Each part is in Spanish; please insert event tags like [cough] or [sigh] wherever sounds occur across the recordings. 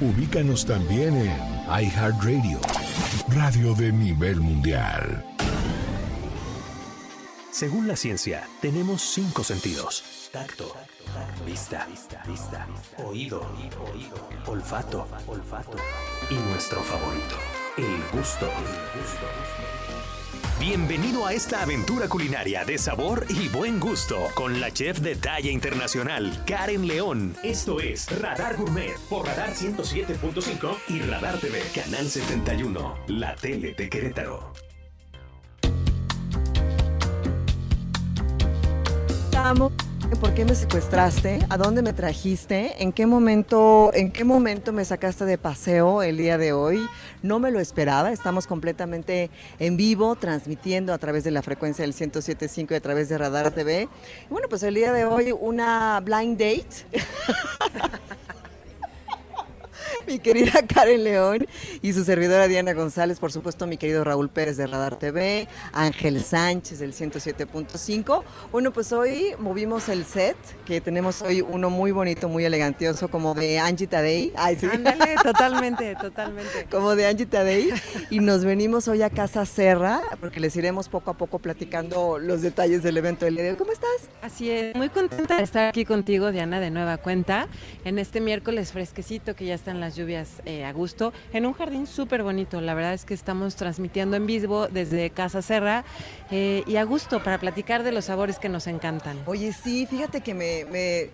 Ubícanos también en iHeartRadio, radio de nivel mundial. Según la ciencia, tenemos cinco sentidos. Tacto, vista, oído, olfato, olfato y nuestro favorito, el gusto. Bienvenido a esta aventura culinaria de sabor y buen gusto con la chef de talla internacional, Karen León. Esto es Radar Gourmet por Radar 107.5 y Radar TV, Canal 71, la tele de Querétaro. amo. ¿Por qué me secuestraste? ¿A dónde me trajiste? ¿En qué momento, en qué momento me sacaste de paseo el día de hoy? No me lo esperaba. Estamos completamente en vivo, transmitiendo a través de la frecuencia del 107.5 y a través de Radar TV. Y bueno, pues el día de hoy una blind date. [laughs] mi querida [laughs] Karen León y su servidora Diana González, por supuesto mi querido Raúl Pérez de Radar TV, Ángel Sánchez del 107.5. Bueno, pues hoy movimos el set, que tenemos hoy uno muy bonito, muy elegantioso, como de Angie Tadei. Ay, sí. Ándale, [laughs] totalmente, totalmente. Como de Angie Tadei. Y nos venimos hoy a Casa Serra, porque les iremos poco a poco platicando los detalles del evento del día de hoy. ¿Cómo estás? Así es, muy contenta de estar aquí contigo, Diana, de nueva cuenta, en este miércoles fresquecito que ya están las lluvias eh, a gusto, en un jardín súper bonito. La verdad es que estamos transmitiendo en vivo desde Casa Serra eh, y a gusto para platicar de los sabores que nos encantan. Oye, sí, fíjate que me, me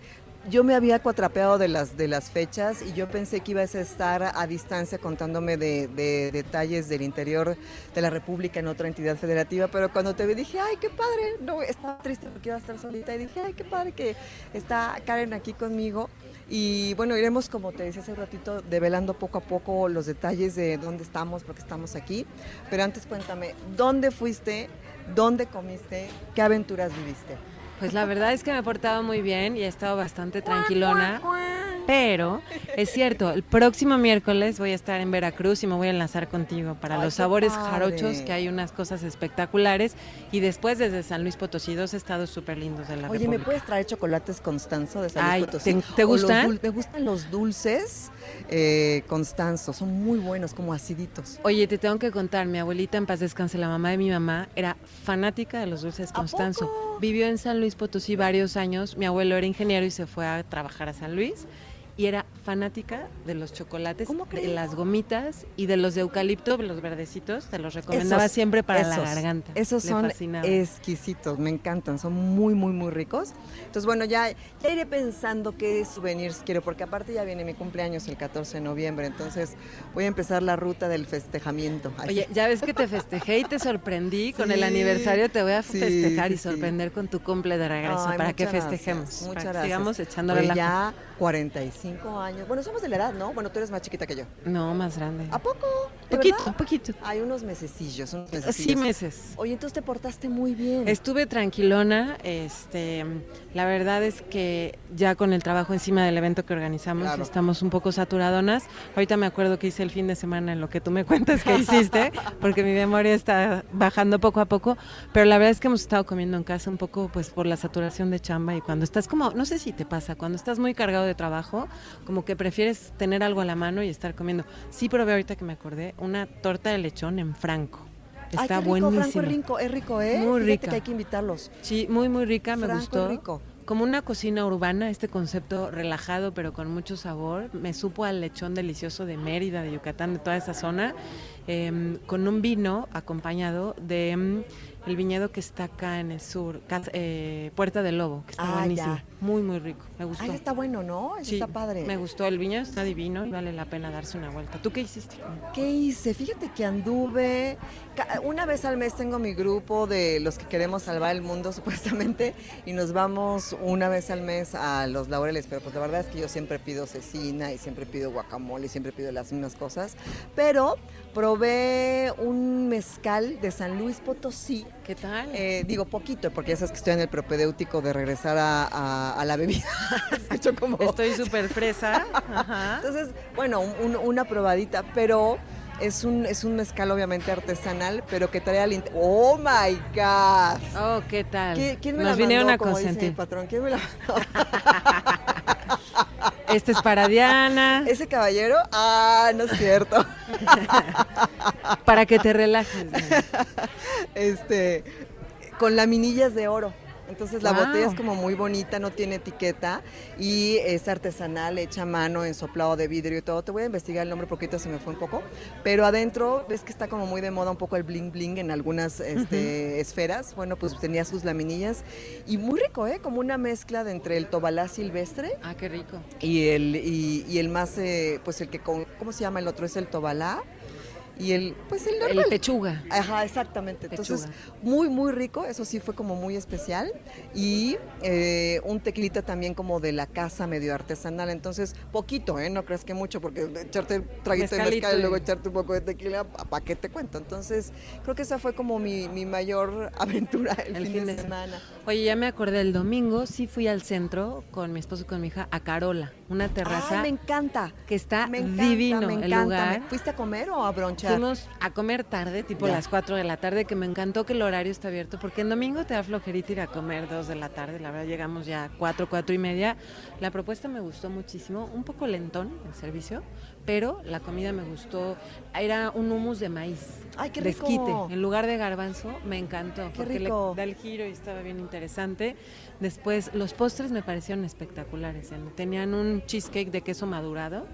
yo me había cuatrapeado de las, de las fechas y yo pensé que ibas a estar a distancia contándome de, de, detalles del interior de la República en otra entidad federativa, pero cuando te vi dije, ay, qué padre, no, estaba triste porque iba a estar solita y dije, ay, qué padre que está Karen aquí conmigo. Y bueno, iremos, como te decía hace un ratito, develando poco a poco los detalles de dónde estamos, porque estamos aquí. Pero antes cuéntame, ¿dónde fuiste? ¿Dónde comiste? ¿Qué aventuras viviste? Pues la verdad es que me he portado muy bien y he estado bastante tranquilona. Pero es cierto, el próximo miércoles voy a estar en Veracruz y me voy a enlazar contigo para los sabores jarochos, que hay unas cosas espectaculares. Y después desde San Luis Potosí, dos estados súper lindos de la Oye, ¿me puedes traer chocolates Constanzo de San Luis Potosí? ¿Te, gustan? Me gustan los dulces eh, Constanzo, son muy buenos, como aciditos. Oye, te tengo que contar, mi abuelita en paz descanse, la mamá de mi mamá, era fanática de los dulces Constanzo. Vivió en San Luis Potosí varios años, mi abuelo era ingeniero y se fue a trabajar a San Luis y era fanática de los chocolates, de las gomitas y de los de eucalipto, los verdecitos, te los recomendaba siempre para la garganta. Esos son exquisitos, me encantan, son muy, muy, muy ricos. Entonces, bueno, ya, ya iré pensando qué souvenirs quiero, porque aparte ya viene mi cumpleaños el 14 de noviembre, entonces voy a empezar la ruta del festejamiento. Oye, ya ves que te festejé y te sorprendí, [laughs] con el aniversario te voy a festejar y sorprender con tu cumple de regreso, para que festejemos, muchas gracias. sigamos echándole la... ya 45 años. Bueno, somos de la edad, ¿no? Bueno, tú eres más chiquita que yo. No, más grande. ¿A poco? Poquito, un poquito. Hay unos mesecillos, unos Sí, meses. Oye, entonces te portaste muy bien. Estuve tranquilona. Este, la verdad es que ya con el trabajo encima del evento que organizamos estamos un poco saturadonas. Ahorita me acuerdo que hice el fin de semana en lo que tú me cuentas que hiciste, [laughs] porque mi memoria está bajando poco a poco. Pero la verdad es que hemos estado comiendo en casa un poco, pues por la saturación de chamba y cuando estás como, no sé si te pasa, cuando estás muy cargado de trabajo, como que prefieres tener algo a la mano y estar comiendo. Sí, pero ahorita que me acordé, una torta de lechón en Franco. Está Ay, buenísimo. Franco es rico, es rico, ¿eh? Muy rica. que hay que invitarlos. Sí, muy, muy rica, me gustó. Es rico. Como una cocina urbana, este concepto relajado pero con mucho sabor. Me supo al lechón delicioso de Mérida, de Yucatán, de toda esa zona, em, con un vino acompañado de em, el viñedo que está acá en el sur, eh, Puerta del Lobo, que está ah, buenísimo. Ya. Muy, muy rico. Me gustó. está bueno, ¿no? está padre. Me gustó. El viñedo está divino y vale la pena darse una vuelta. ¿Tú qué hiciste? ¿Qué hice? Fíjate que anduve. Una vez al mes tengo mi grupo de los que queremos salvar el mundo, [laughs] supuestamente, y nos vamos una vez al mes a los laureles. Pero pues la verdad es que yo siempre pido cecina y siempre pido guacamole y siempre pido las mismas cosas. Pero probé un mezcal de San Luis Potosí. ¿Qué tal? Eh, digo poquito, porque ya sabes que estoy en el propedéutico de regresar a, la bebida. [laughs] como... Estoy súper fresa. Entonces, bueno, una probadita, pero es un, es un mezcal obviamente artesanal, pero que trae al... ¡Oh, my God! Oh, ¿qué tal? ¿Quién, me Nos la vinieron a consentir. patrón? ¿Quién me la [laughs] Este es para Diana. [laughs] ¿Ese caballero? Ah, no es cierto. [laughs] para que te relajes. Este, con laminillas de oro. Entonces la botella es como muy bonita, no tiene etiqueta y es artesanal, hecha a mano, en soplado de vidrio y todo. Te voy a investigar el nombre porque se me fue un poco. Pero adentro ves que está como muy de moda un poco el bling bling en algunas este, esferas. Bueno, pues tenía sus laminillas y muy rico, ¿eh? Como una mezcla de entre el tobalá silvestre. Ah, qué rico. Y el, y, el más, eh, pues el que, con, ¿cómo se llama el otro? Es el tobalá y el pues el normal. El pechuga. Ajá, exactamente. Entonces, muy, muy rico, eso sí fue como muy especial. Y eh, un tequilita también como de la casa medio artesanal. Entonces, poquito, ¿eh? No crees que mucho, porque echarte traguito de mezcal y luego echarte un poco de tequila, ¿para qué te cuento? Entonces, creo que esa fue como mi, mayor [laughs] aventura el, fin, de, semana. Oye, ya me acordé, el domingo sí fui al centro con mi esposo y con mi hija a Carola, una terraza. me encanta. Que está divino el lugar. ¿Fuiste a comer o a bronchar? Fuimos a comer tarde, tipo las 4 de la tarde, que me encantó que el horario está abierto, porque en domingo te da flojerita ir a comer 2 de la tarde, la verdad llegamos ya 4, 4 y media. La propuesta me gustó muchísimo, un poco lentón el servicio, pero la comida me gustó. Era un hummus de maíz. ¡Ay, qué rico! en lugar de garbanzo, me encantó. porque le da el giro y estaba bien interesante. Después, los postres me parecieron espectaculares. Tenían un cheesecake de queso madurado,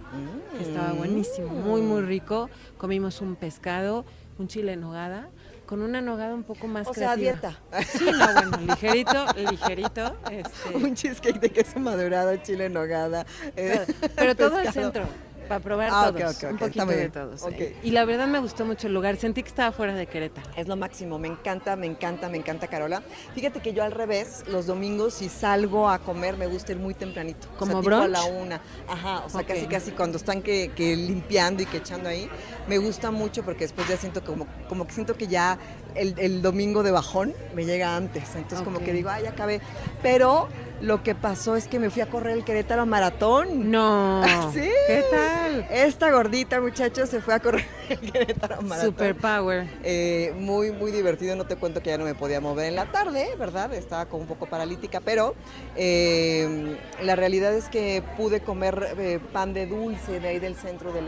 que estaba buenísimo, muy, muy rico. Comimos un pescado, un chile en nogada con una nogada un poco más o sea, dieta. Sí, no, bueno, ligerito, ligerito. [laughs] Este. Un cheesecake de queso madurado, chile en nogada. pero, pero [laughs] todo el centro para probar ah, todos, un poquito de todos. Eh. Y la verdad me gustó mucho el lugar, sentí que estaba fuera de Querétaro. Es lo máximo, me encanta, me encanta, me encanta Carola. Fíjate que yo al revés, los domingos si salgo a comer me gusta ir muy tempranito. ¿Como o sea, a la una. Ajá, o sea, casi casi cuando están que, limpiando y que echando ahí, me gusta mucho porque después ya siento como, como que siento que ya el, domingo de bajón me llega antes. Entonces como que digo, ay, ya acabé. Pero lo que pasó es que me fui a correr el Querétaro Maratón. No. [laughs] ¿Sí? ¿Qué tal? Esta gordita, muchachos, se fue a correr [laughs] el Querétaro Maratón. Super power. Eh, muy, muy divertido. No te cuento que ya no me podía mover en la tarde, ¿verdad? Estaba como un poco paralítica, pero eh, la realidad es que pude comer eh, pan de dulce de ahí del centro de,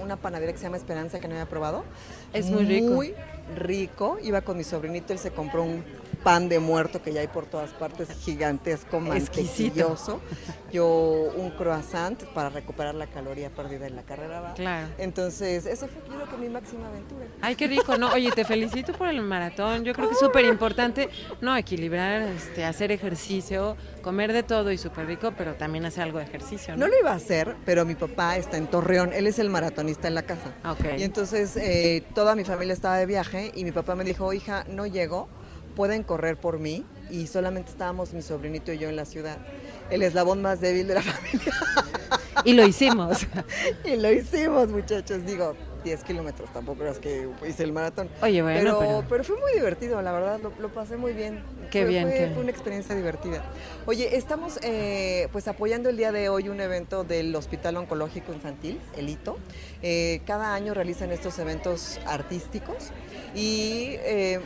una panadería que se llama Esperanza que no había probado. Es muy rico. Muy rico. Iba con mi sobrinito, él se compró un pan de muerto que ya hay por todas partes, gigantesco, [laughs] mantequilloso. Yo un croissant para recuperar la caloría perdida en la carrera. Claro. Entonces, eso fue creo que mi máxima aventura. Ay, qué rico, ¿no? Oye, te felicito por el maratón. Yo creo que es súper importante, no, equilibrar, este, hacer ejercicio, comer de todo y súper rico, pero también hacer algo de ejercicio, ¿no? No lo iba a hacer, pero mi papá está en Torreón, él es el maratonista en la casa. Okay. Y entonces eh, toda mi familia estaba de viaje y mi papá me dijo, hija, no llego pueden correr por mí y solamente estábamos mi sobrinito y yo en la ciudad, el eslabón más débil de la [laughs] familia. Y lo hicimos. y lo hicimos, muchachos. Digo, 10 kilómetros, tampoco es que hice el maratón. Oye, bueno. Pero, pero... fue muy divertido, la verdad, lo, pasé muy bien. Qué bien. Fue, fue, una experiencia divertida. Oye, estamos eh, pues apoyando el día de hoy un evento del Hospital Oncológico Infantil, el HITO. Eh, cada año realizan estos eventos artísticos y eh,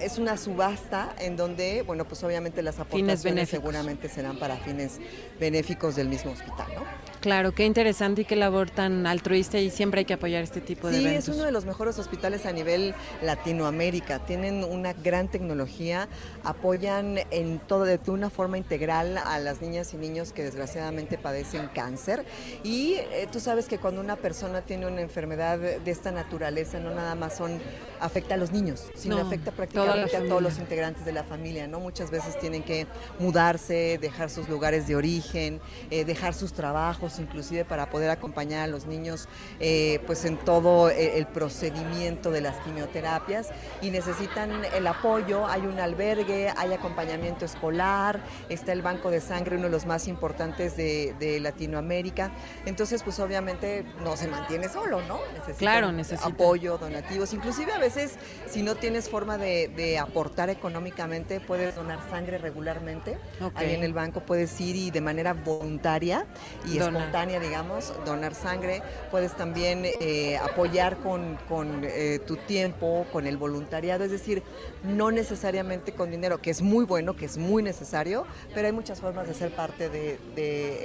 es una subasta en donde, bueno, pues obviamente las aportaciones seguramente serán para fines benéficos del mismo hospital, ¿no? Claro, qué interesante y qué labor tan altruista y siempre hay que apoyar este tipo de eventos. Sí, es uno de los mejores hospitales a nivel Latinoamérica. Tienen una gran tecnología, apoyan en todo de una forma integral a las niñas y niños que desgraciadamente padecen cáncer. Y eh, tú sabes que cuando una persona tiene una enfermedad de esta naturaleza, no nada más son afecta a los niños, sino afecta prácticamente a todos los integrantes de la familia, ¿no? Muchas veces tienen que mudarse, dejar sus lugares de origen, eh, dejar sus trabajos, inclusive para poder acompañar a los niños eh, pues en todo eh, el procedimiento de las quimioterapias. Y necesitan el apoyo, hay un albergue, hay acompañamiento escolar, está el banco de sangre, uno de los más importantes de, Latinoamérica, entonces pues obviamente no se mantiene solo, ¿no? Necesitan claro, necesita. apoyo, donativos, inclusive a veces si no tienes forma de, aportar económicamente, puedes donar sangre regularmente, ahí en el banco puedes ir y de manera voluntaria y espontánea, digamos, donar sangre. Puedes también eh, apoyar con, eh, tu tiempo, con el voluntariado, es decir, no necesariamente con dinero, que es muy bueno, que es muy necesario, pero hay muchas formas de ser parte de,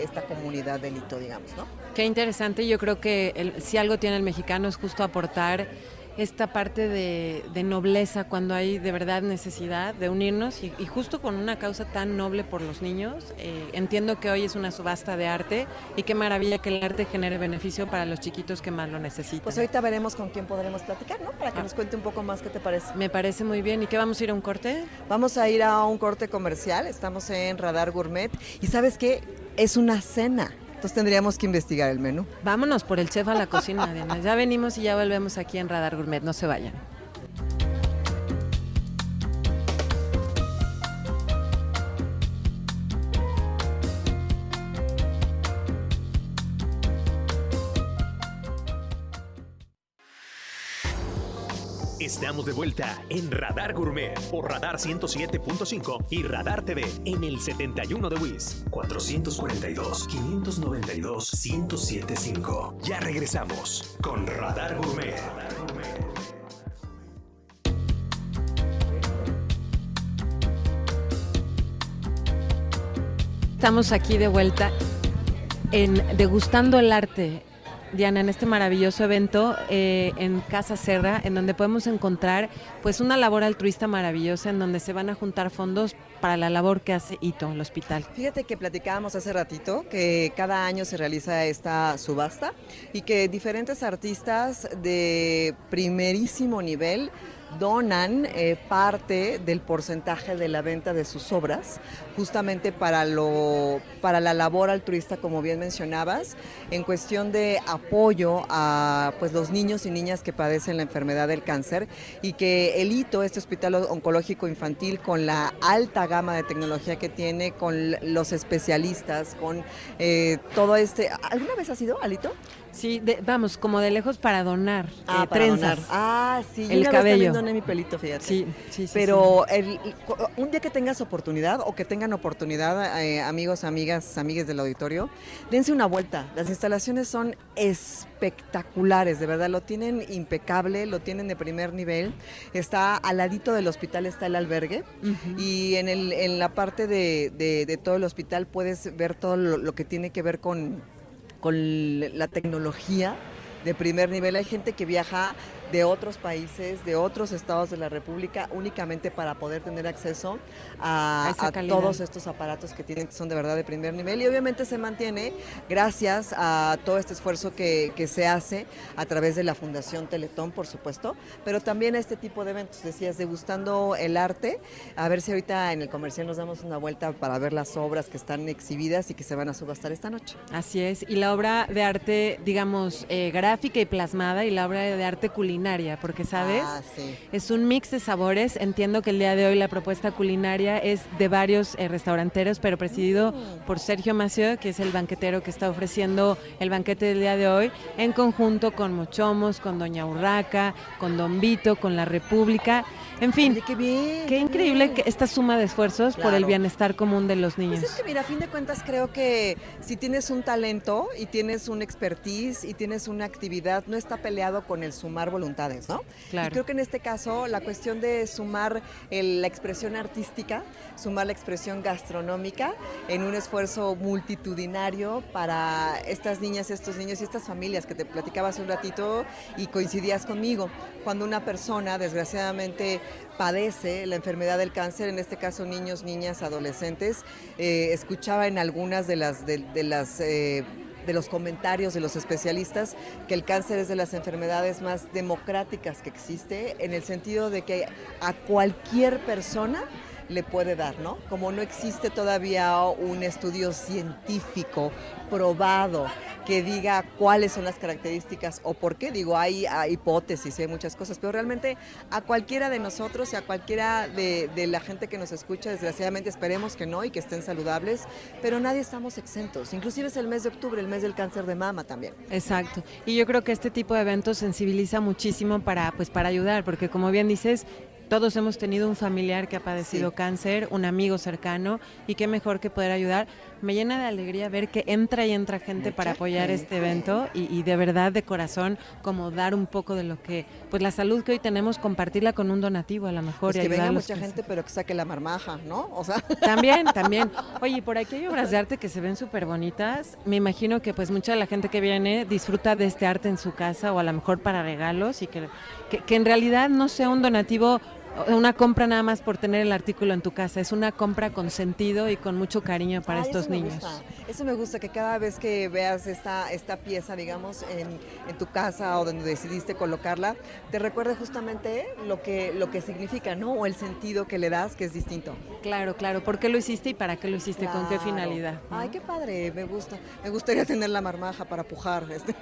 esta comunidad delito, digamos, ¿no? Qué interesante, yo creo que si algo tiene el mexicano es justo aportar esta parte de, nobleza cuando hay de verdad necesidad de unirnos y, justo con una causa tan noble por los niños. Eh, entiendo que hoy es una subasta de arte y qué maravilla que el arte genere beneficio para los chiquitos que más lo necesitan. Pues ahorita veremos con quién podremos platicar, ¿no? Para que ah. nos cuente un poco más qué te parece. Me parece muy bien. ¿Y qué vamos a ir a un corte? Vamos a ir a un corte comercial. Estamos en Radar Gourmet. ¿Y sabes qué? Es una cena. Entonces tendríamos que investigar el menú. Vámonos por el chef a la cocina, Diana. Ya venimos y ya volvemos aquí en Radar Gourmet. No se vayan. Estamos de vuelta en Radar Gourmet por Radar 107.5 y Radar TV en el 71 de WIS 442 592 1075. Ya regresamos con Radar Gourmet. Estamos aquí de vuelta en Degustando el Arte Diana, en este maravilloso evento eh, en Casa Serra, en donde podemos encontrar pues una labor altruista maravillosa, en donde se van a juntar fondos para la labor que hace Ito, el hospital. Fíjate que platicábamos hace ratito que cada año se realiza esta subasta y que diferentes artistas de primerísimo nivel donan eh, parte del porcentaje de la venta de sus obras, justamente para, lo, para la labor altruista, como bien mencionabas, en cuestión de apoyo a pues, los niños y niñas que padecen la enfermedad del cáncer y que el HITO, este hospital oncológico infantil, con la alta gama de tecnología que tiene, con los especialistas, con eh, todo este... ¿Alguna vez has ido, Alito? Sí, vamos, como de lejos para donar. Ah, eh, trenzas. Ah, sí, el una cabello. Vez doné mi pelito, fíjate. Sí, sí, sí. Pero El, un día que tengas oportunidad o que tengan oportunidad, eh, amigos, amigas, amigues del auditorio, dense una vuelta. Las instalaciones son espectaculares, de verdad, lo tienen impecable, lo tienen de primer nivel. Está al ladito del hospital, está el albergue. Y en, el, en la parte de, de, todo el hospital puedes ver todo lo que tiene que ver con con la tecnología de primer nivel. Hay gente que viaja de otros países, de otros estados de la República, únicamente para poder tener acceso a, todos estos aparatos que tienen, que son de verdad de primer nivel. Y obviamente se mantiene gracias a todo este esfuerzo que, se hace a través de la Fundación Teletón, por supuesto, pero también a este tipo de eventos, decías, degustando el arte. A ver si ahorita en el comercial nos damos una vuelta para ver las obras que están exhibidas y que se van a subastar esta noche. Así es, y la obra de arte, digamos, eh, gráfica y plasmada y la obra de arte culinaria porque sabes, ah, es un mix de sabores. Entiendo que el día de hoy la propuesta culinaria es de varios eh, restauranteros, pero presidido mm. por Sergio Mació, que es el banquetero que está ofreciendo el banquete del día de hoy, en conjunto con Mochomos, con Doña Urraca, con Don Vito, con La República. En fin, qué, bien, qué increíble que esta suma de esfuerzos por el bienestar común de los niños. Pues es que mira, a fin de cuentas creo que si tienes un talento y tienes un expertise y tienes una actividad, no está peleado con el sumar voluntad voluntades, ¿no? Claro. Y creo que en este caso la cuestión de sumar la expresión artística, sumar la expresión gastronómica en un esfuerzo multitudinario para estas niñas, estos niños y estas familias que te platicaba hace un ratito y coincidías conmigo. Cuando una persona desgraciadamente padece la enfermedad del cáncer, en este caso niños, niñas, adolescentes, eh, escuchaba en algunas de las, de, las eh, de los comentarios de los especialistas que el cáncer es de las enfermedades más democráticas que existe, en el sentido de que a cualquier persona le puede dar, ¿no? Como no existe todavía un estudio científico probado que diga cuáles son las características o por qué. Digo, hay, hipótesis, hay muchas cosas, pero realmente a cualquiera de nosotros y a cualquiera de, la gente que nos escucha, desgraciadamente esperemos que no y que estén saludables, pero nadie estamos exentos. Inclusive es el mes de octubre, el mes del cáncer de mama también. Exacto. Y yo creo que este tipo de eventos sensibiliza muchísimo para, pues, para ayudar, porque como bien dices, todos hemos tenido un familiar que ha padecido cáncer, un amigo cercano, y qué mejor que poder ayudar. Me llena de alegría ver que entra y entra gente para apoyar este evento y, de verdad de corazón como dar un poco de lo que, pues la salud que hoy tenemos, compartirla con un donativo a lo mejor. Pues que venga mucha gente, pero que saque la marmaja, ¿no? O sea. [laughs] También, también. [laughs] Oye, por aquí hay obras de arte que se ven súper bonitas. Me imagino que pues mucha de la gente que viene disfruta de este arte en su casa o a lo mejor para regalos y que, que en realidad no sea un donativo una compra nada más por tener el artículo en tu casa, es una compra con sentido y con mucho cariño para estos niños. Eso me gusta, que cada vez que veas esta, esta pieza, digamos, en, en, tu casa o donde decidiste colocarla, te recuerde justamente lo que, lo que significa, ¿no? O el sentido que le das, que es distinto. Claro, claro. ¿Por qué lo hiciste y para qué lo hiciste? ¿Con qué finalidad? Ay, qué padre, me gusta. Me gustaría tener la marmaja para pujar. Este.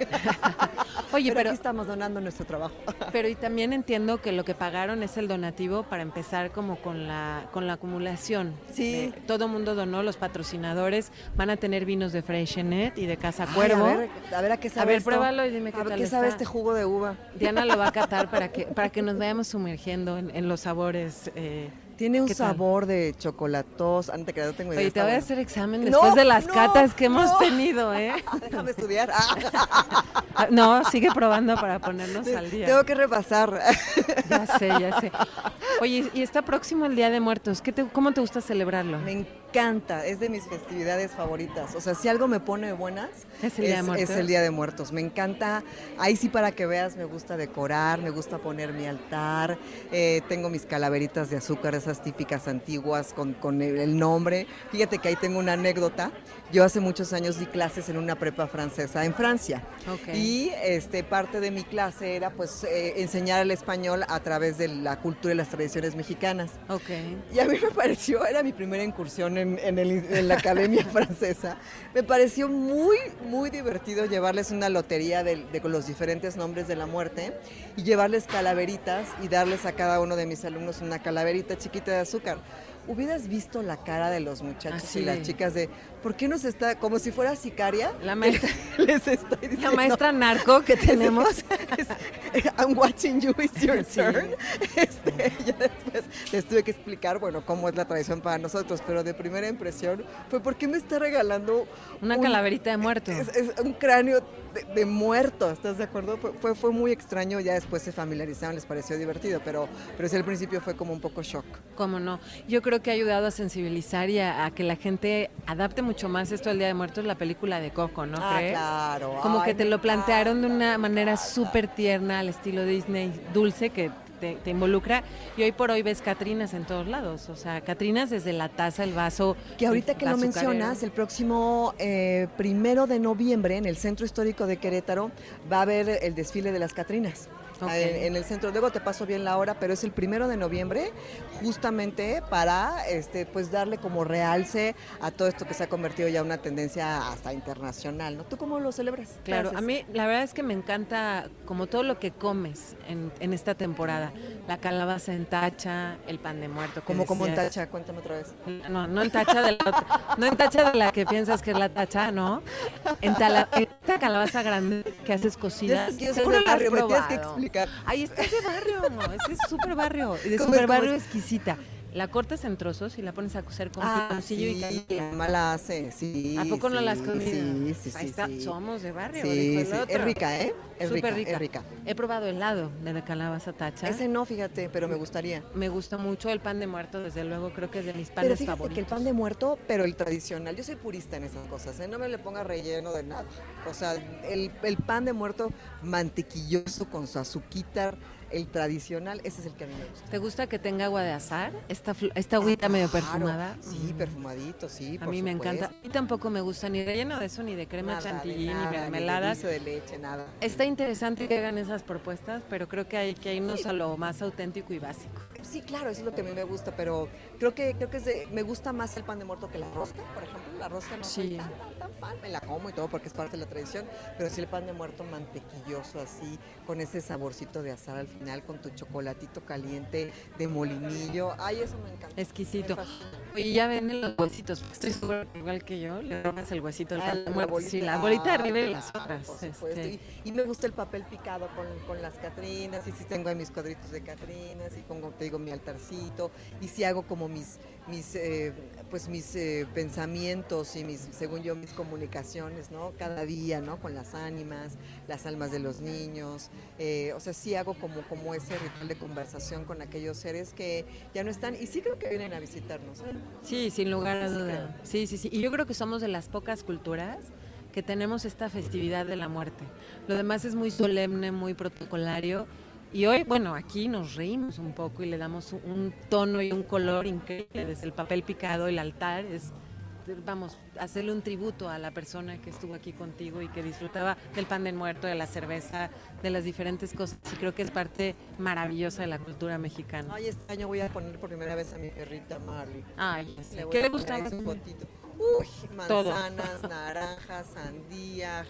[laughs] Oye, pero, pero aquí estamos donando nuestro trabajo. pero y también entiendo que lo que pagaron es el donativo para empezar como con la, con la acumulación. Sí. todo mundo donó, los patrocinadores van a tener vinos de Freshenet y de Casa Cuervo. a, ver, a, ver, a qué sabe A ver, pruébalo y dime qué a ver, ¿Qué sabe este jugo de uva? Diana lo va a catar para que, para que nos vayamos sumergiendo en, los sabores. Eh, tiene un sabor de chocolatos. Antes que no tengo idea. Oye, te voy a hacer examen después de las catas que hemos tenido, ¿eh? [laughs] Déjame estudiar. Ah, no, sigue probando para ponernos al día. Tengo que repasar. Ya sé, ya sé. Oye, y está próximo el Día de Muertos. ¿Qué te, ¿Cómo te gusta celebrarlo? Me encanta, es de mis festividades favoritas. O sea, si algo me pone buenas, es el, día, de muertos? es el día de Muertos. Me encanta, ahí sí para que veas, me gusta decorar, me gusta poner mi altar, eh, tengo mis calaveritas de azúcar, esas típicas antiguas con, con el nombre. Fíjate que ahí tengo una anécdota. Yo hace muchos años di clases en una prepa francesa en Francia. Y este, parte de mi clase era pues eh, enseñar el español a través de la cultura y las tradiciones mexicanas. Okay. Y a mí me pareció, era mi primera incursión en, la Academia [laughs] Francesa, me pareció muy, muy divertido llevarles una lotería de, de, los diferentes nombres de la muerte y llevarles calaveritas y darles a cada uno de mis alumnos una calaverita chiquita de azúcar hubieras visto la cara de los muchachos y las chicas de, ¿por qué nos está, como si fuera sicaria? La maestra, [laughs] les estoy diciendo, la maestra narco que [laughs] tenemos. [laughs] I'm watching you, it's your turn. Este, ya después les tuve que explicar, bueno, cómo es la tradición para nosotros, pero de primera impresión fue, ¿por qué me está regalando? Una calaverita de muerto. Es, un cráneo de, muerto, ¿estás de acuerdo? Fue, fue, muy extraño, ya después se familiarizaron, les pareció divertido, pero, pero sí al principio fue como un poco shock. ¿Cómo no? Yo creo que ha ayudado a sensibilizar y a, que la gente adapte mucho más esto al Día de Muertos, la película de Coco, ¿no ah, claro. Como que te lo plantearon de una manera súper tierna, al estilo Disney, dulce, que te, involucra. Y hoy por hoy ves Catrinas en todos lados. O sea, Catrinas desde la taza, el vaso. Que ahorita que lo mencionas, el próximo eh, primero de noviembre en el Centro Histórico de Querétaro va a haber el desfile de las Catrinas. En, el centro. Luego te paso bien la hora, pero es el primero de noviembre, justamente para este, pues darle como realce a todo esto que se ha convertido ya una tendencia hasta internacional. ¿no? ¿Tú cómo lo celebras? Claro, a mí la verdad es que me encanta como todo lo que comes en, en esta temporada. La calabaza en tacha, el pan de muerto. ¿Cómo como en tacha? Cuéntame otra vez. No, no en tacha de la, no en tacha de la que piensas que es la tacha, ¿no? En, esta calabaza grande que haces cocida. Que tienes que explicar. Ahí está ese barrio, ese es súper barrio, de súper barrio exquisita. La cortas en trozos y la pones a cocer con ah, sí, y canela. mala hace, sí. ¿A poco no la has comido? Sí, sí, Ahí está, somos de barrio. Es rica, ¿eh? Es Súper rica, Es rica. He probado helado de la calabaza tacha. Ese no, fíjate, pero me gustaría. Me gusta mucho el pan de muerto, desde luego, creo que es de mis panes pero fíjate favoritos. que el pan de muerto, pero el tradicional. Yo soy purista en esas cosas, ¿eh? No me le ponga relleno de nada. O sea, el, el pan de muerto mantequilloso con su azuquita el tradicional, ese es el que a mí me gusta. ¿Te gusta que tenga agua de azar? Esta, esta agüita medio perfumada. Sí, mm. perfumadito, sí. A mí me encanta. A mí tampoco me gusta ni relleno de eso, ni de crema chantilly, ni mermeladas. Ni de, leche, nada. Está interesante que hagan esas propuestas, pero creo que hay que irnos a lo más auténtico y básico. Sí, claro, eso es lo que a mí me gusta, pero creo que creo que me gusta más el pan de muerto que la rosca, por ejemplo. La rosca no sí. soy tan, tan, fan, me la como y todo porque es parte de la tradición, pero sí el pan de muerto mantequilloso así, con ese saborcito de azar al final, con tu chocolatito caliente de molinillo. Ay, eso me encanta. Exquisito. Y ya ven los huesitos, estoy seguro igual que yo, le rojas el huesito al ah, pan de muerto. Bolita, sí, la bolita arriba y las otras. Este. Y, me gusta el papel picado con, con las catrinas, y sí tengo ahí mis cuadritos de catrinas, y pongo, te digo, mi altarcito, y si hago como mis, mis, eh, pues mis eh, pensamientos y mis, según yo, mis comunicaciones, ¿no? Cada día, ¿no? Con las ánimas, las almas de los niños, eh, o sea, sí hago como, como ese ritual de conversación con aquellos seres que ya no están, y sí creo que vienen a visitarnos. Sí, sin lugar a duda. Sí, sí, sí. Y yo creo que somos de las pocas culturas que tenemos esta festividad de la muerte. Lo demás es muy solemne, muy protocolario y hoy, bueno, aquí nos reímos un poco y le damos un tono y un color increíble desde el papel picado, el altar, es, vamos, hacerle un tributo a la persona que estuvo aquí contigo y que disfrutaba del pan de muerto, de la cerveza, de las diferentes cosas. Y creo que es parte maravillosa de la cultura mexicana. Ay, este año voy a poner por primera vez a mi perrita Marley. Ay, ¿qué le gusta más? Uy, manzanas, [laughs] naranjas, sandía,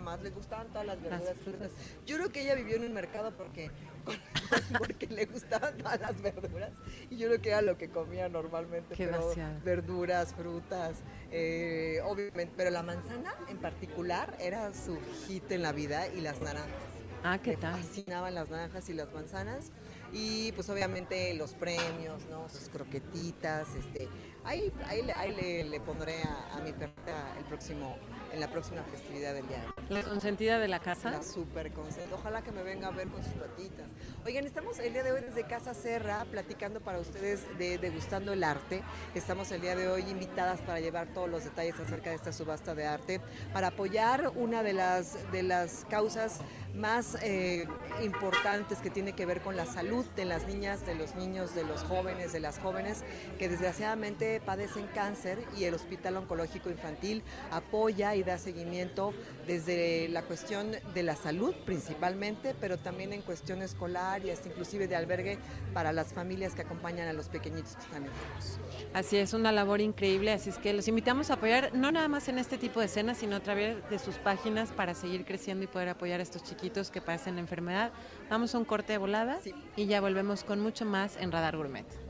más le gustaban todas las verduras. Yo creo que ella vivió en un mercado porque, [laughs] porque le gustaban todas las verduras y yo creo que era lo que comía normalmente. Qué pero verduras, frutas, eh, obviamente, pero la manzana en particular era su hit en la vida y las naranjas. Ah, ¿qué tal? Fascinaban las naranjas y las manzanas y pues obviamente los premios, ¿no? Sus croquetitas, este, ahí, ahí, ahí le, pondré a, a mi perrita el próximo en la próxima festividad del día. ¿La consentida de la casa? La súper consentida. Ojalá que me venga a ver con sus ratitas. Oigan, estamos el día de hoy desde Casa Serra platicando para ustedes de Degustando el Arte. Estamos el día de hoy invitadas para llevar todos los detalles acerca de esta subasta de arte, para apoyar una de las, de las causas más eh, importantes que tiene que ver con la salud de las niñas, de los niños, de los jóvenes, de las jóvenes que desgraciadamente padecen cáncer y el Hospital Oncológico Infantil apoya y da seguimiento desde la cuestión de la salud principalmente, pero también en cuestión escolar y hasta inclusive de albergue para las familias que acompañan a los pequeñitos que están enfermos. Así es, una labor increíble, así es que los invitamos a apoyar no nada más en este tipo de escenas, sino a través de sus páginas para seguir creciendo y poder apoyar a estos chiquitos que padecen la enfermedad. Vamos a un corte de volada y ya volvemos con mucho más en Radar Gourmet.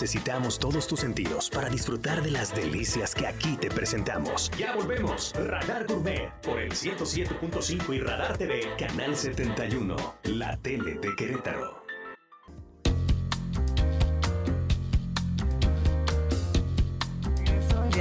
Necesitamos todos tus sentidos para disfrutar de las delicias que aquí te presentamos. Ya volvemos. Radar Gourmet por el 107.5 y Radar TV, Canal 71, la tele de Querétaro.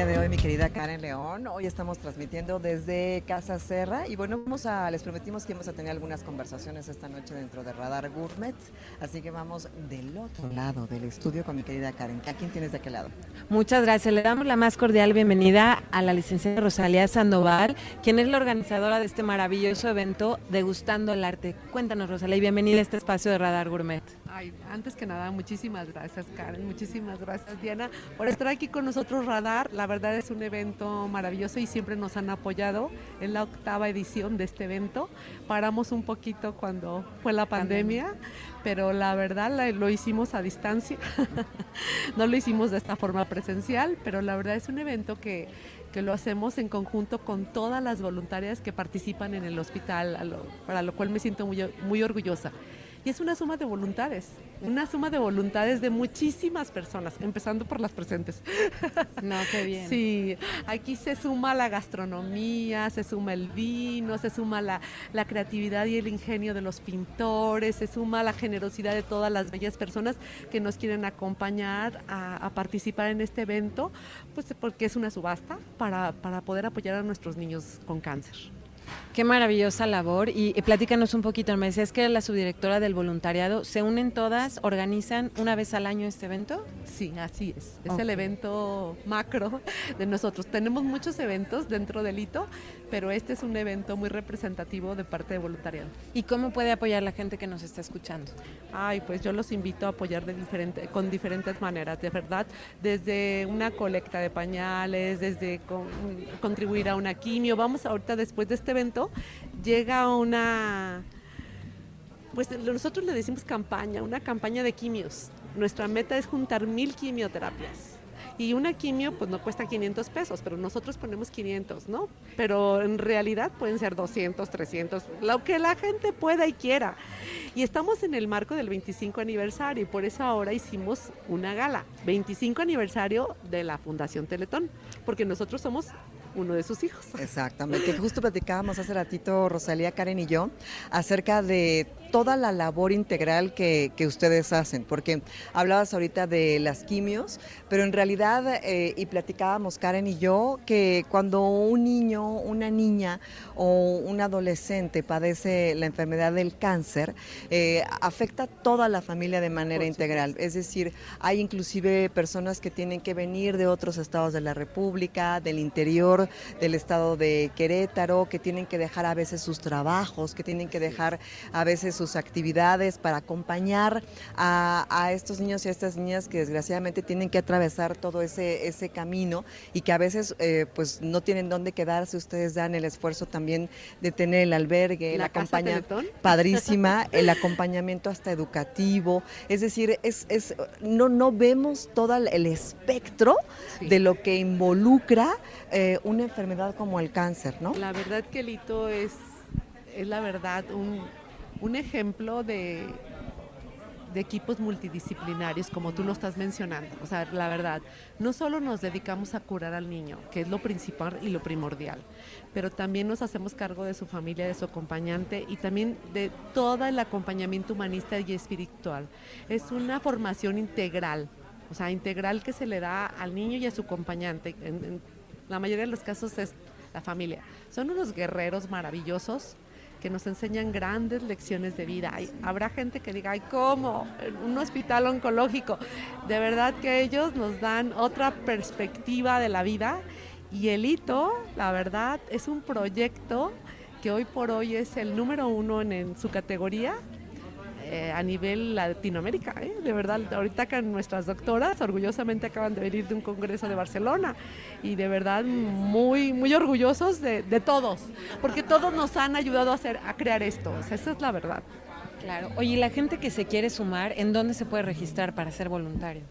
De hoy, mi querida Karen León. Hoy estamos transmitiendo desde Casa Serra y bueno, vamos a, les prometimos que íbamos a tener algunas conversaciones esta noche dentro de Radar Gourmet, así que vamos del otro lado del estudio con mi querida Karen. ¿A quién tienes de aquel lado? Muchas gracias. Le damos la más cordial bienvenida a la licenciada Rosalía Sandoval, quien es la organizadora de este maravilloso evento Degustando el Arte. Cuéntanos, Rosalía, y bienvenida a este espacio de Radar Gourmet. Ay, antes que nada, muchísimas gracias, Karen. Muchísimas gracias, Diana, por estar aquí con nosotros, Radar. La verdad es un evento maravilloso y siempre nos han apoyado. en la octava edición de este evento. Paramos un poquito cuando fue la pandemia, pero la verdad lo hicimos a distancia. [laughs] no lo hicimos de esta forma presencial, pero la verdad es un evento que, que lo hacemos en conjunto con todas las voluntarias que participan en el hospital, para lo cual me siento muy, muy orgullosa. Y es una suma de voluntades, una suma de voluntades de muchísimas personas, empezando por las presentes. No, qué bien. Sí, aquí se suma la gastronomía, se suma el vino, se suma la, la creatividad y el ingenio de los pintores, se suma la generosidad de todas las bellas personas que nos quieren acompañar a, a participar en este evento, pues porque es una subasta para, para poder apoyar a nuestros niños con cáncer. Qué maravillosa labor. Y, platícanos un poquito, me decías que la subdirectora del voluntariado. ¿Se unen todas, organizan una vez al año este evento? Sí, así es. Es el evento macro de nosotros. Tenemos muchos eventos dentro del hito, pero este es un evento muy representativo de parte de voluntariado. ¿Y cómo puede apoyar la gente que nos está escuchando? Ay, pues yo los invito a apoyar de diferente, con diferentes maneras, de verdad, desde una colecta de pañales, desde contribuir a una quimio. Vamos ahorita después de este evento llega una, pues nosotros le decimos campaña, una campaña de quimios. Nuestra meta es juntar mil quimioterapias. Y una quimio pues no cuesta 500 pesos, pero nosotros ponemos 500, ¿no? Pero en realidad pueden ser 200, 300, lo que la gente pueda y quiera. Y estamos en el marco del 25 aniversario y por eso ahora hicimos una gala, 25 aniversario de la Fundación Teletón, porque nosotros somos uno de sus hijos. Exactamente. Justo platicábamos hace ratito, Rosalía, Karen y yo, acerca de toda la labor integral que, ustedes hacen, porque hablabas ahorita de las quimios, pero en realidad, eh, y platicábamos Karen y yo, que cuando un niño, una niña o un adolescente padece la enfermedad del cáncer, eh, afecta a toda la familia de manera integral. Es decir, hay inclusive personas que tienen que venir de otros estados de la República, del interior del estado de Querétaro, que tienen que dejar a veces sus trabajos, que tienen que dejar a veces sus actividades para acompañar a, estos niños y a estas niñas que desgraciadamente tienen que atravesar todo ese, ese camino y que a veces eh, pues no tienen dónde quedarse. Ustedes dan el esfuerzo también de tener el albergue, la, campaña [laughs] padrísima, el acompañamiento hasta educativo. Es decir, es, es no, no vemos todo el espectro de lo que involucra eh, una enfermedad como el cáncer, ¿no? La verdad que el hito es, es la verdad un, un ejemplo de, equipos multidisciplinarios, como tú lo estás mencionando. O sea, la verdad, no solo nos dedicamos a curar al niño, que es lo principal y lo primordial, pero también nos hacemos cargo de su familia, de su acompañante y también de todo el acompañamiento humanista y espiritual. Es una formación integral, o sea, integral que se le da al niño y a su acompañante. En, la mayoría de los casos es la familia. Son unos guerreros maravillosos que nos enseñan grandes lecciones de vida. habrá gente que diga, ay, ¿cómo? Un hospital oncológico. De verdad que ellos nos dan otra perspectiva de la vida y el hito, la verdad, es un proyecto que hoy por hoy es el número uno en su categoría eh, a nivel Latinoamérica. ¿eh? De verdad, ahorita que nuestras doctoras orgullosamente acaban de venir de un congreso de Barcelona y de verdad muy, muy orgullosos de, todos, porque todos nos han ayudado a, hacer, a crear esto. esa es la verdad. Claro. Oye, la gente que se quiere sumar, en dónde se puede registrar para ser voluntario?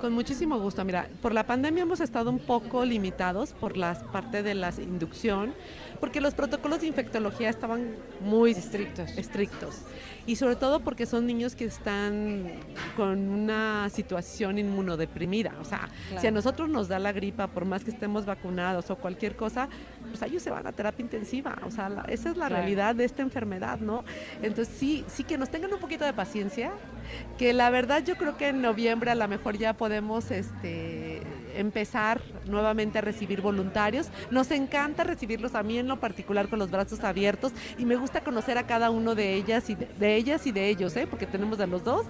Con muchísimo gusto. Mira, por la pandemia hemos estado un poco limitados por la parte de la inducción, porque los protocolos de infectología estaban muy estrictos. estrictos y sobre todo porque son niños que están con una situación inmunodeprimida. O sea, si a nosotros nos da la gripa, por más que estemos vacunados o cualquier cosa, pues ellos se van a terapia intensiva. O sea, esa es la realidad de esta enfermedad, ¿no? Entonces sí, sí que nos tengan un poquito de paciencia, que la verdad yo creo que en noviembre a lo mejor ya podemos este, empezar nuevamente a recibir voluntarios. Nos encanta recibirlos a mí en lo particular con los brazos abiertos y me gusta conocer a cada uno de ellas y de, ellas y de ellos, ¿eh? porque tenemos a los dos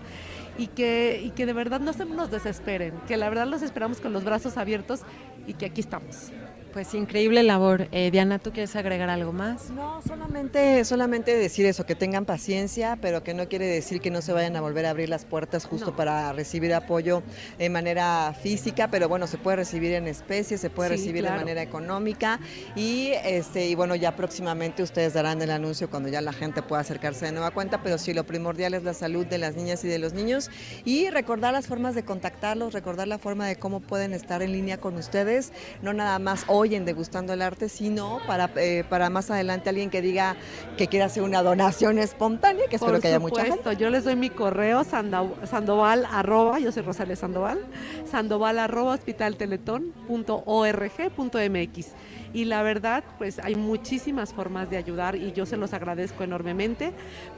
y que, y que de verdad no se nos desesperen, que la verdad los esperamos con los brazos abiertos y que aquí estamos. Pues increíble labor. Eh, Diana, ¿tú quieres agregar algo más? No, solamente, solamente decir eso, que tengan paciencia, pero que no quiere decir que no se vayan a volver a abrir las puertas justo para recibir apoyo de manera física, pero bueno, se puede recibir en especie, se puede recibir de manera económica y este y bueno, ya próximamente ustedes darán el anuncio cuando ya la gente pueda acercarse de nueva cuenta, pero sí lo primordial es la salud de las niñas y de los niños y recordar las formas de contactarlos, recordar la forma de cómo pueden estar en línea con ustedes, no nada más hoy en Degustando el Arte, sino para, eh, para más adelante alguien que diga que quiera hacer una donación espontórea, que espero que haya mucha gente. Yo les doy mi correo sandoval arroba, yo soy Rosalia Sandoval, sandoval arroba hospitalteletón.org.mx y la verdad pues hay muchísimas formas de ayudar y yo se los agradezco enormemente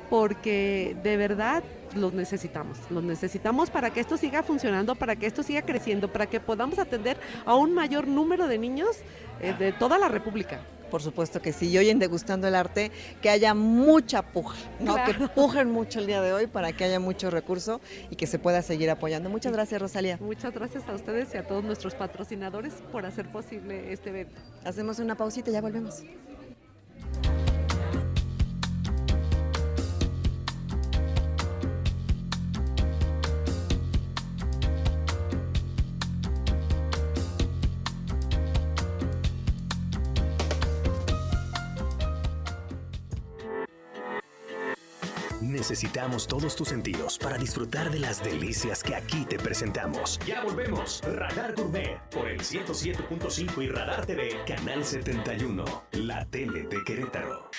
porque de verdad los necesitamos, los necesitamos para que esto siga funcionando, para que esto siga creciendo, para que podamos atender a un mayor número de niños eh, de toda la República. Por supuesto que sí. Y hoy en Degustando el Arte, que haya mucha puja, ¿no? Que pujen mucho el día de hoy para que haya mucho recurso y que se pueda seguir apoyando. Muchas gracias, Rosalía. Muchas gracias a ustedes y a todos nuestros patrocinadores por hacer posible este evento. Hacemos una pausita y ya volvemos. Necesitamos todos tus sentidos para disfrutar de las delicias que aquí te presentamos. Ya volvemos. Radar Gourmet por el 107.5 y Radar TV, Canal 71, la tele de Querétaro.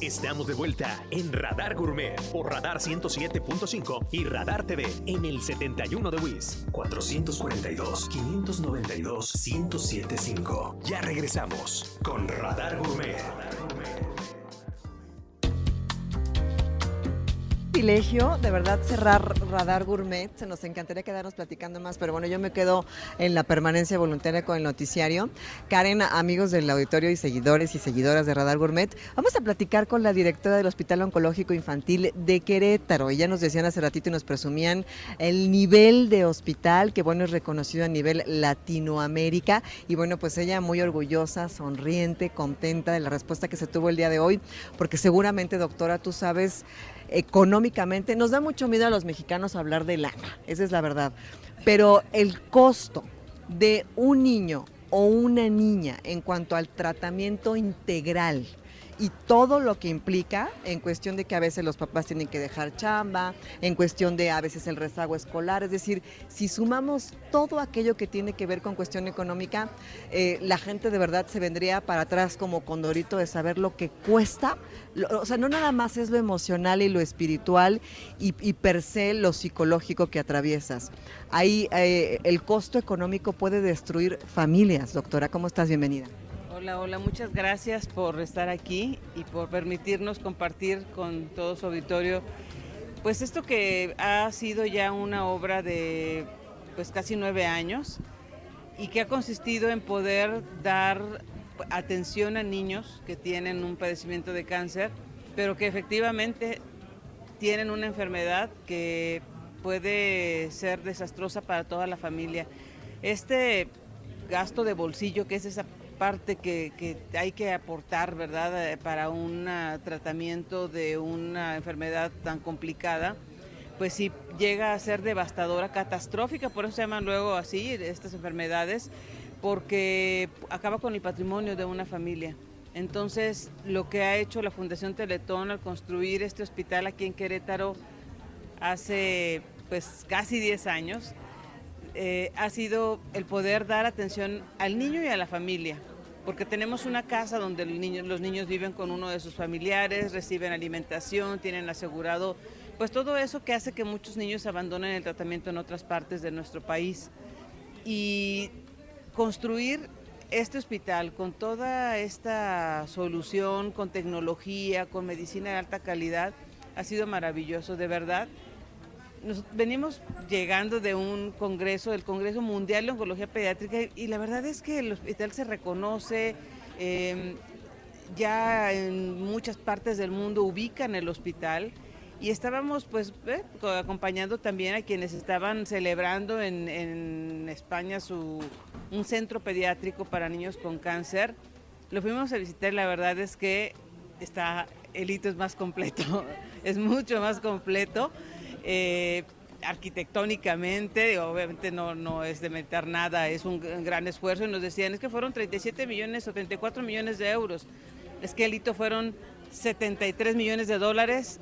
Estamos de vuelta en Radar Gourmet por Radar 107.5 y Radar TV en el 71 de WIS 442 592 1075. Ya regresamos con Radar Gourmet. Privilegio, de verdad, cerrar Radar Gourmet. Se nos encantaría quedarnos platicando más, pero bueno, yo me quedo en la permanencia voluntaria con el noticiario. Karen, amigos del auditorio y seguidores y seguidoras de Radar Gourmet, vamos a platicar con la directora del Hospital Oncológico Infantil de Querétaro. Ya nos decían hace ratito y nos presumían el nivel de hospital, que bueno, es reconocido a nivel Latinoamérica. Y bueno, pues ella muy orgullosa, sonriente, contenta de la respuesta que se tuvo el día de hoy, porque seguramente, doctora, tú sabes económicamente. Nos da mucho miedo a los mexicanos hablar de lana, esa es la verdad. Pero el costo de un niño o una niña en cuanto al tratamiento integral, y todo lo que implica en cuestión de que a veces los papás tienen que dejar chamba, en cuestión de a veces el rezago escolar, es decir, si sumamos todo aquello que tiene que ver con cuestión económica, eh, la gente de verdad se vendría para atrás como condorito de saber lo que cuesta, o sea, no nada más es lo emocional y lo espiritual y, per se lo psicológico que atraviesas. Ahí eh, el costo económico puede destruir familias, doctora, ¿cómo estás? Bienvenida. Hola, hola, muchas gracias por estar aquí y por permitirnos compartir con todo su auditorio pues esto que ha sido ya una obra de pues casi nueve años y que ha consistido en poder dar atención a niños que tienen un padecimiento de cáncer, pero que efectivamente tienen una enfermedad que puede ser desastrosa para toda la familia. Este gasto de bolsillo, que es esa parte que, hay que aportar, ¿verdad?, eh, para un tratamiento de una enfermedad tan complicada, pues sí llega a ser devastadora, catastrófica, por eso se llaman luego así estas enfermedades, porque acaba con el patrimonio de una familia. Entonces, lo que ha hecho la Fundación Teletón al construir este hospital aquí en Querétaro hace pues casi 10 años, eh, ha sido el poder dar atención al niño y a la familia, porque tenemos una casa donde los niños viven con uno de sus familiares, reciben alimentación, tienen asegurado, pues todo eso que hace que muchos niños abandonen el tratamiento en otras partes de nuestro país. Y construir este hospital con toda esta solución, con tecnología, con medicina de alta calidad, ha sido maravilloso, de verdad nos venimos llegando de un congreso, del Congreso Mundial de Oncología Pediátrica, y la verdad es que el hospital se reconoce, em, ya en muchas partes del mundo ubican el hospital y estábamos pues eh, acompañando también a quienes estaban celebrando en, en España su, un centro pediátrico para niños con cáncer. Lo fuimos a visitar, la verdad es que está, el hito es más completo, [laughs] es mucho más completo. Eh, arquitectónicamente, obviamente no, no es de meter nada, es un gran esfuerzo y nos decían, es que fueron 37 millones o 34 millones de euros, es que el hito fueron 73 millones de dólares,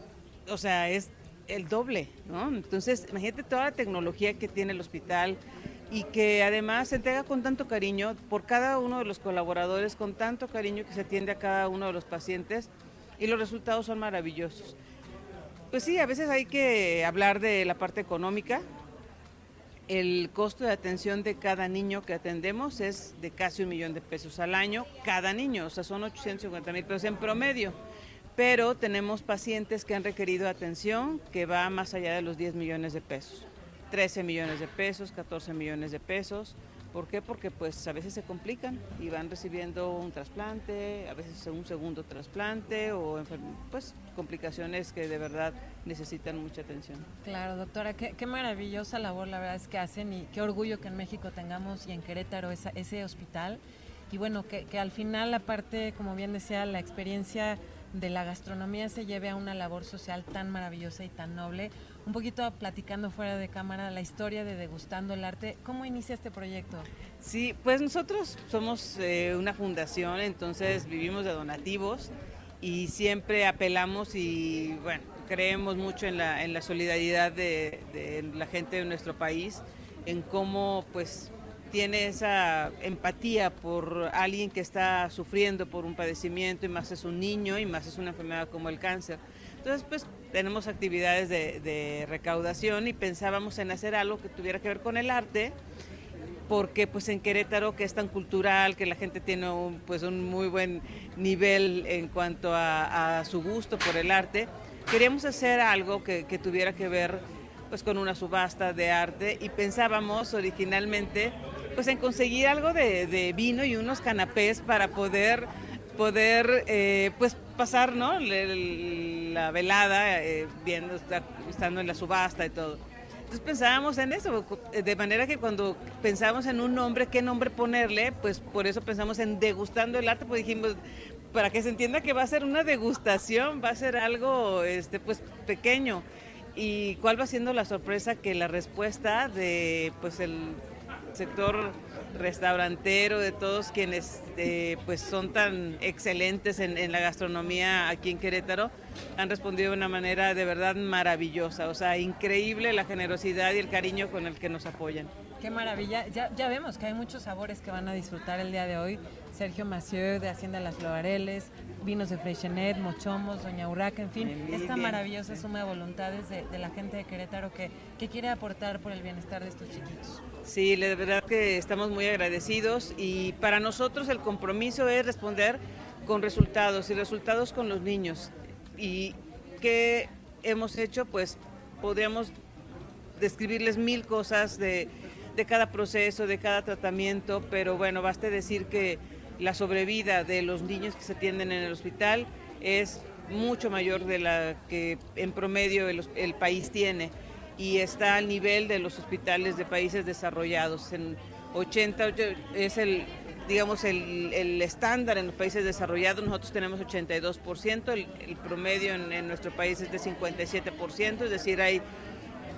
o sea, es el doble, ¿no? Entonces, imagínate toda la tecnología que tiene el hospital, y que además se entrega con tanto cariño por cada uno de los colaboradores, con tanto cariño que se atiende a cada uno de los pacientes y los resultados son maravillosos. Pues sí, a veces hay que hablar de la parte económica. El costo de atención de cada niño que atendemos es de casi un millón de pesos al año, cada niño, o sea, son 850 mil pesos en promedio. Pero tenemos pacientes que han requerido atención que va más allá de los 10 millones de pesos. 13 millones de pesos, 14 millones de pesos. ¿Por qué? Porque pues a veces se complican y van recibiendo un trasplante, a veces un segundo trasplante o pues complicaciones que de verdad necesitan mucha atención. Claro, doctora, qué, maravillosa labor la verdad es que hacen y qué orgullo que en México tengamos y en Querétaro ese hospital. Y bueno, que, que al final, aparte, como bien decía, la experiencia de la gastronomía se lleve a una labor social tan maravillosa y tan noble un poquito platicando fuera de cámara la historia de Degustando el Arte. ¿Cómo inicia este proyecto? Sí, pues nosotros somos eh, una fundación, entonces vivimos de donativos y siempre apelamos y bueno, creemos mucho en la, en la solidaridad de, de la gente de nuestro país, en cómo pues tiene esa empatía por alguien que está sufriendo por un padecimiento y más es un niño y más es una enfermedad como el cáncer. Entonces, pues tenemos actividades de, recaudación y pensábamos en hacer algo que tuviera que ver con el arte, porque pues en Querétaro, que es tan cultural, que la gente tiene un, pues un muy buen nivel en cuanto a, su gusto por el arte, queríamos hacer algo que, tuviera que ver pues con una subasta de arte. Y pensábamos originalmente pues en conseguir algo de, vino y unos canapés para poder poder eh, pues pasar ¿no? la velada eh, viendo, estando en la subasta y todo. Entonces pensábamos en eso, de manera que cuando pensamos en un nombre, qué nombre ponerle, pues por eso pensamos en degustando el arte, pues dijimos, para que se entienda que va a ser una degustación, va a ser algo este, pues pequeño. ¿Y cuál va siendo la sorpresa? Que la respuesta de pues el sector restaurantero, de todos quienes eh, pues son tan excelentes en, la gastronomía aquí en Querétaro, han respondido de una manera de verdad maravillosa, o sea, increíble la generosidad y el cariño con el que nos apoyan. Qué maravilla, ya, ya vemos que hay muchos sabores que van a disfrutar el día de hoy. Sergio Macieu de Hacienda Las Floreles, vinos de Freixenet, Mochomos, Doña Urraca, en fin, esta maravillosa suma de voluntades de, la gente de Querétaro que, que quiere aportar por el bienestar de estos chiquitos. Sí, la verdad que estamos muy agradecidos y para nosotros el compromiso es responder con resultados y resultados con los niños. ¿Y qué hemos hecho? Pues podríamos describirles mil cosas de, de cada proceso, de cada tratamiento, pero bueno, basta decir que la sobrevida de los niños que se atienden en el hospital es mucho mayor de la que en promedio el país tiene y está al nivel de los hospitales de países desarrollados. En 80 es el digamos el, estándar en los países desarrollados, nosotros tenemos 82%, el, el promedio en, nuestro país es de 57%, es decir, hay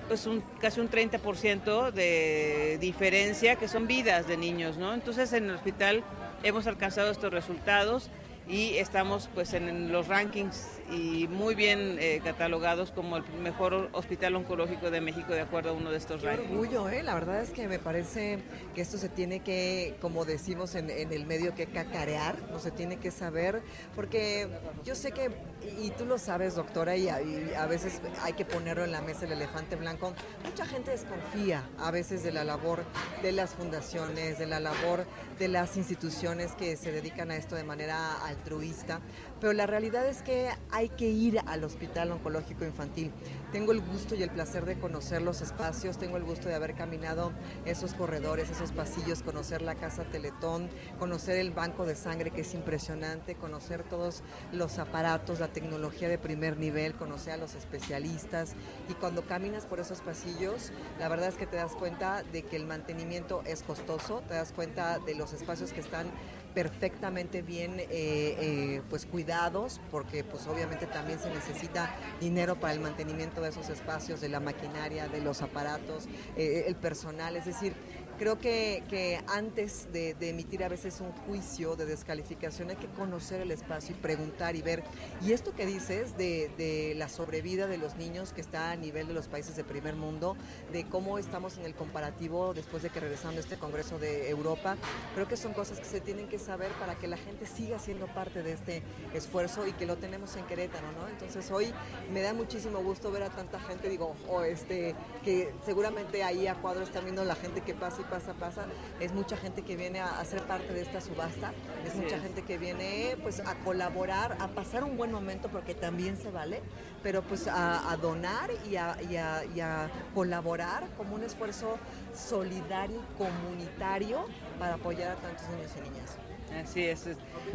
pues un, casi un 30% de diferencia que son vidas de niños, ¿no? Entonces en el hospital hemos alcanzado estos resultados y estamos pues en los rankings y muy bien eh, catalogados como el mejor hospital oncológico de México de acuerdo a uno de estos Qué orgullo, ¿eh? la verdad es que me parece que esto se tiene que, como decimos en, el medio, que cacarear, no se tiene que saber, porque yo sé que, y tú lo sabes doctora, y a, veces hay que ponerlo en la mesa el elefante blanco, mucha gente desconfía a veces de la labor de las fundaciones, de la labor de las instituciones que se dedican a esto de manera altruista, pero la realidad es que hay que ir al Hospital Oncológico Infantil. Tengo el gusto y el placer de conocer los espacios, tengo el gusto de haber caminado esos corredores, esos pasillos, conocer la Casa Teletón, conocer el banco de sangre que es impresionante, conocer todos los aparatos, la tecnología de primer nivel, conocer a los especialistas y cuando caminas por esos pasillos, la verdad es que te das cuenta de que el mantenimiento es costoso, te das cuenta de los espacios que están perfectamente bien eh, eh, pues cuidados porque pues obviamente también se necesita dinero para el mantenimiento de esos espacios de la maquinaria de los aparatos eh, el personal. Es decir creo que, que antes de, emitir a veces un juicio de descalificación hay que conocer el espacio y preguntar y ver. Y esto que dices de, de la sobrevida de los niños que está a nivel de los países de primer mundo, de cómo estamos en el comparativo después de que regresando a este Congreso de Europa, creo que son cosas que se tienen que saber para que la gente siga siendo parte de este esfuerzo y que lo tenemos en Querétaro, ¿no? Entonces hoy me da muchísimo gusto ver a tanta gente, digo, o este, que seguramente ahí a cuadro están viendo la gente que pasa y pasa, pasa, es mucha gente que viene a, ser parte de esta subasta, es mucha gente que viene pues a colaborar, a pasar un buen momento porque también se vale, pero pues a, donar y a, colaborar como un esfuerzo solidario, comunitario para apoyar a tantos niños y niñas. Así es.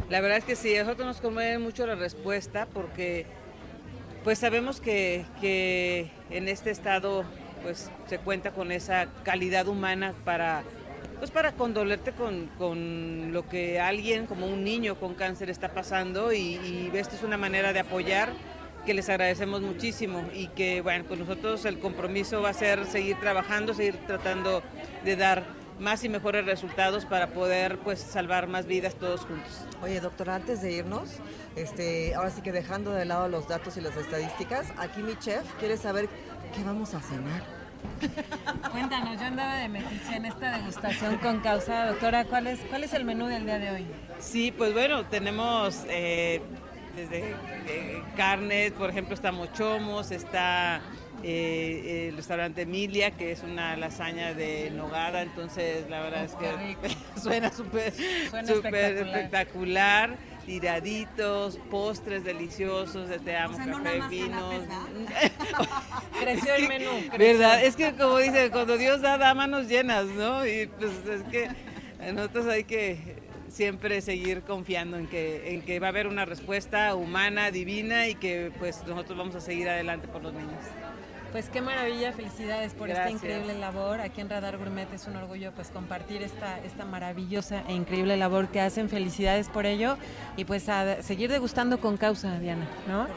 La verdad es que sí, a nosotros nos conmueve mucho la respuesta porque pues sabemos que, que en este estado pues se cuenta con esa calidad humana para pues para condolerte con, lo que alguien como un niño con cáncer está pasando y, y es una manera de apoyar que les agradecemos muchísimo y que bueno, con nosotros el compromiso va a ser seguir trabajando, seguir tratando de dar más y mejores resultados para poder pues salvar más vidas todos juntos. Oye, doctora, antes de irnos, este, ahora sí que dejando de lado los datos y las estadísticas, aquí mi chef quiere saber qué vamos a cenar. Cuéntanos, yo andaba de metiche en esta degustación con causa. Doctora, ¿cuál es, ¿cuál es el menú del día de hoy? Sí, pues bueno, tenemos eh, desde eh, carnes, por ejemplo, está mochomos, está eh, el restaurante Emilia, que es una lasaña de nogada, entonces la verdad es que [laughs] suena súper espectacular. Tiraditos, postres deliciosos, de te amo, café, vinos. [laughs] Creció el menú. [laughs] ¿Verdad? Es que como dice, cuando Dios da, da manos llenas, ¿no? Y pues es que nosotros hay que siempre seguir confiando en que, en que va a haber una respuesta humana, divina y que pues nosotros vamos a seguir adelante por los niños. Pues qué maravilla, felicidades por esta increíble labor. Aquí en Radar Gourmet es un orgullo pues compartir esta, esta maravillosa e increíble labor que hacen. Felicidades por ello y pues a seguir degustando con causa, Diana, ¿no?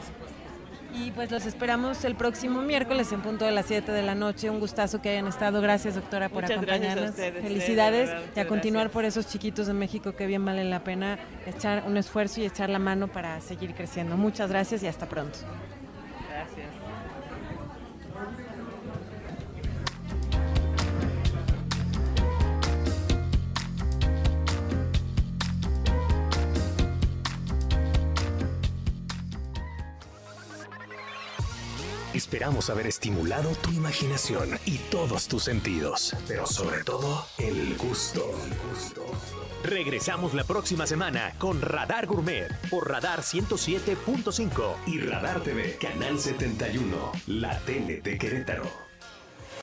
Y pues los esperamos el próximo miércoles en punto de las 7 de la noche. Un gustazo que hayan estado. Gracias, doctora, por acompañarnos. Felicidades y a continuar por esos chiquitos de México que bien valen la pena echar un esfuerzo y echar la mano para seguir creciendo. Muchas gracias y hasta pronto. Esperamos haber estimulado tu imaginación y todos tus sentidos, pero sobre todo el gusto. Regresamos la próxima semana con Radar Gourmet por Radar 107.5 y Radar TV, Canal 71, la tele de Querétaro.